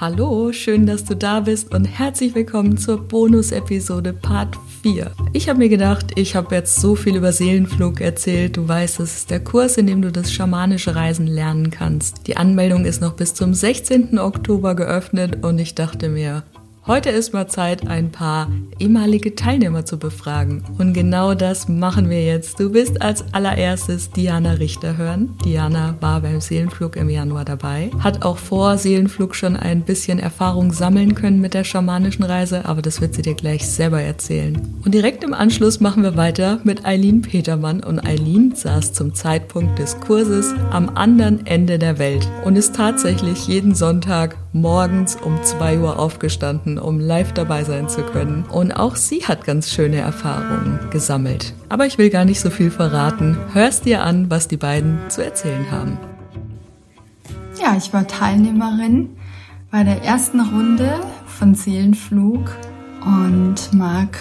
Hallo, schön, dass du da bist und herzlich willkommen zur Bonus-Episode Part 4. Ich habe mir gedacht, ich habe jetzt so viel über Seelenflug erzählt. Du weißt, es ist der Kurs, in dem du das schamanische Reisen lernen kannst. Die Anmeldung ist noch bis zum 16. Oktober geöffnet und ich dachte mir, Heute ist mal Zeit, ein paar ehemalige Teilnehmer zu befragen. Und genau das machen wir jetzt. Du wirst als allererstes Diana Richter hören. Diana war beim Seelenflug im Januar dabei, hat auch vor Seelenflug schon ein bisschen Erfahrung sammeln können mit der schamanischen Reise, aber das wird sie dir gleich selber erzählen. Und direkt im Anschluss machen wir weiter mit Eileen Petermann. Und Eileen saß zum Zeitpunkt des Kurses am anderen Ende der Welt und ist tatsächlich jeden Sonntag morgens um 2 Uhr aufgestanden, um live dabei sein zu können. Und auch sie hat ganz schöne Erfahrungen gesammelt. Aber ich will gar nicht so viel verraten. Hörst dir an, was die beiden zu erzählen haben. Ja, ich war Teilnehmerin bei der ersten Runde von Seelenflug und mag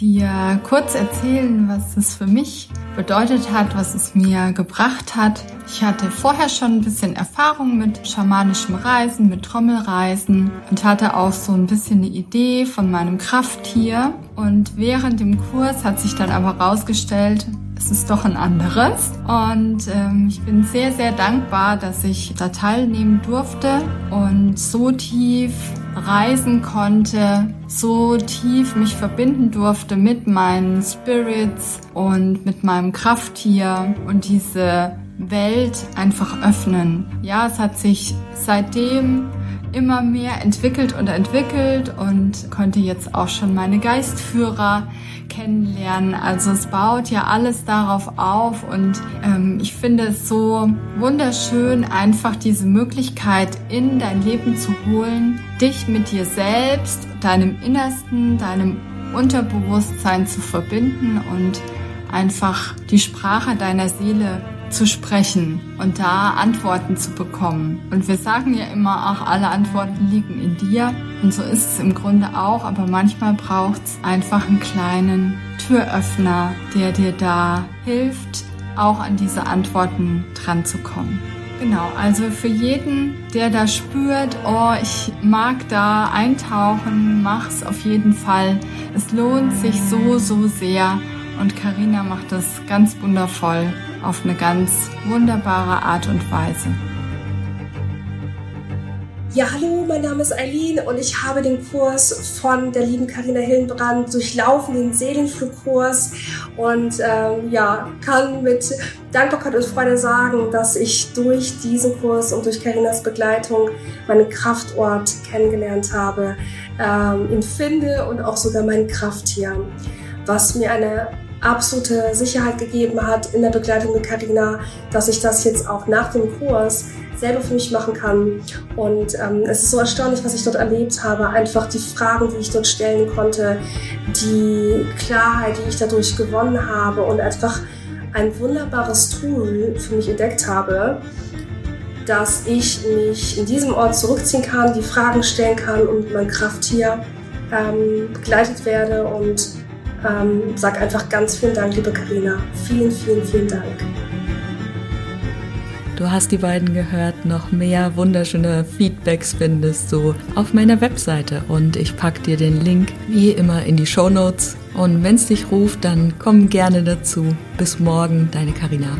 dir kurz erzählen, was es für mich bedeutet hat, was es mir gebracht hat. Ich hatte vorher schon ein bisschen Erfahrung mit schamanischem Reisen, mit Trommelreisen und hatte auch so ein bisschen eine Idee von meinem Krafttier. Und während dem Kurs hat sich dann aber herausgestellt, es ist doch ein anderes. Und ähm, ich bin sehr, sehr dankbar, dass ich da teilnehmen durfte und so tief reisen konnte, so tief mich verbinden durfte mit meinen Spirits und mit meinem Krafttier und diese Welt einfach öffnen. Ja, es hat sich seitdem immer mehr entwickelt und entwickelt und konnte jetzt auch schon meine Geistführer kennenlernen. Also es baut ja alles darauf auf und ähm, ich finde es so wunderschön, einfach diese Möglichkeit in dein Leben zu holen, dich mit dir selbst, deinem Innersten, deinem Unterbewusstsein zu verbinden und einfach die Sprache deiner Seele zu sprechen und da Antworten zu bekommen. Und wir sagen ja immer, auch alle Antworten liegen in dir. Und so ist es im Grunde auch, aber manchmal braucht es einfach einen kleinen Türöffner, der dir da hilft, auch an diese Antworten dran zu kommen. Genau, also für jeden, der da spürt, oh, ich mag da eintauchen, mach's auf jeden Fall. Es lohnt sich so, so sehr und Karina macht das ganz wundervoll auf eine ganz wunderbare Art und Weise. Ja, hallo, mein Name ist Eileen und ich habe den Kurs von der lieben Karina Hillenbrand durchlaufen, den Seelenflugkurs und ähm, ja, kann mit Dankbarkeit und Freude sagen, dass ich durch diesen Kurs und durch Karinas Begleitung meinen Kraftort kennengelernt habe, ähm, ihn finde und auch sogar mein Krafttier, was mir eine absolute Sicherheit gegeben hat in der Begleitung mit Karina, dass ich das jetzt auch nach dem Kurs selber für mich machen kann. Und ähm, es ist so erstaunlich, was ich dort erlebt habe. Einfach die Fragen, die ich dort stellen konnte, die Klarheit, die ich dadurch gewonnen habe und einfach ein wunderbares Tool für mich entdeckt habe, dass ich mich in diesem Ort zurückziehen kann, die Fragen stellen kann und mein Krafttier ähm, begleitet werde und ähm, sag einfach ganz vielen Dank, liebe Karina. Vielen, vielen, vielen Dank. Du hast die beiden gehört. Noch mehr wunderschöne Feedbacks findest du auf meiner Webseite und ich packe dir den Link wie immer in die Show Notes. Und wenn es dich ruft, dann komm gerne dazu. Bis morgen, deine Karina.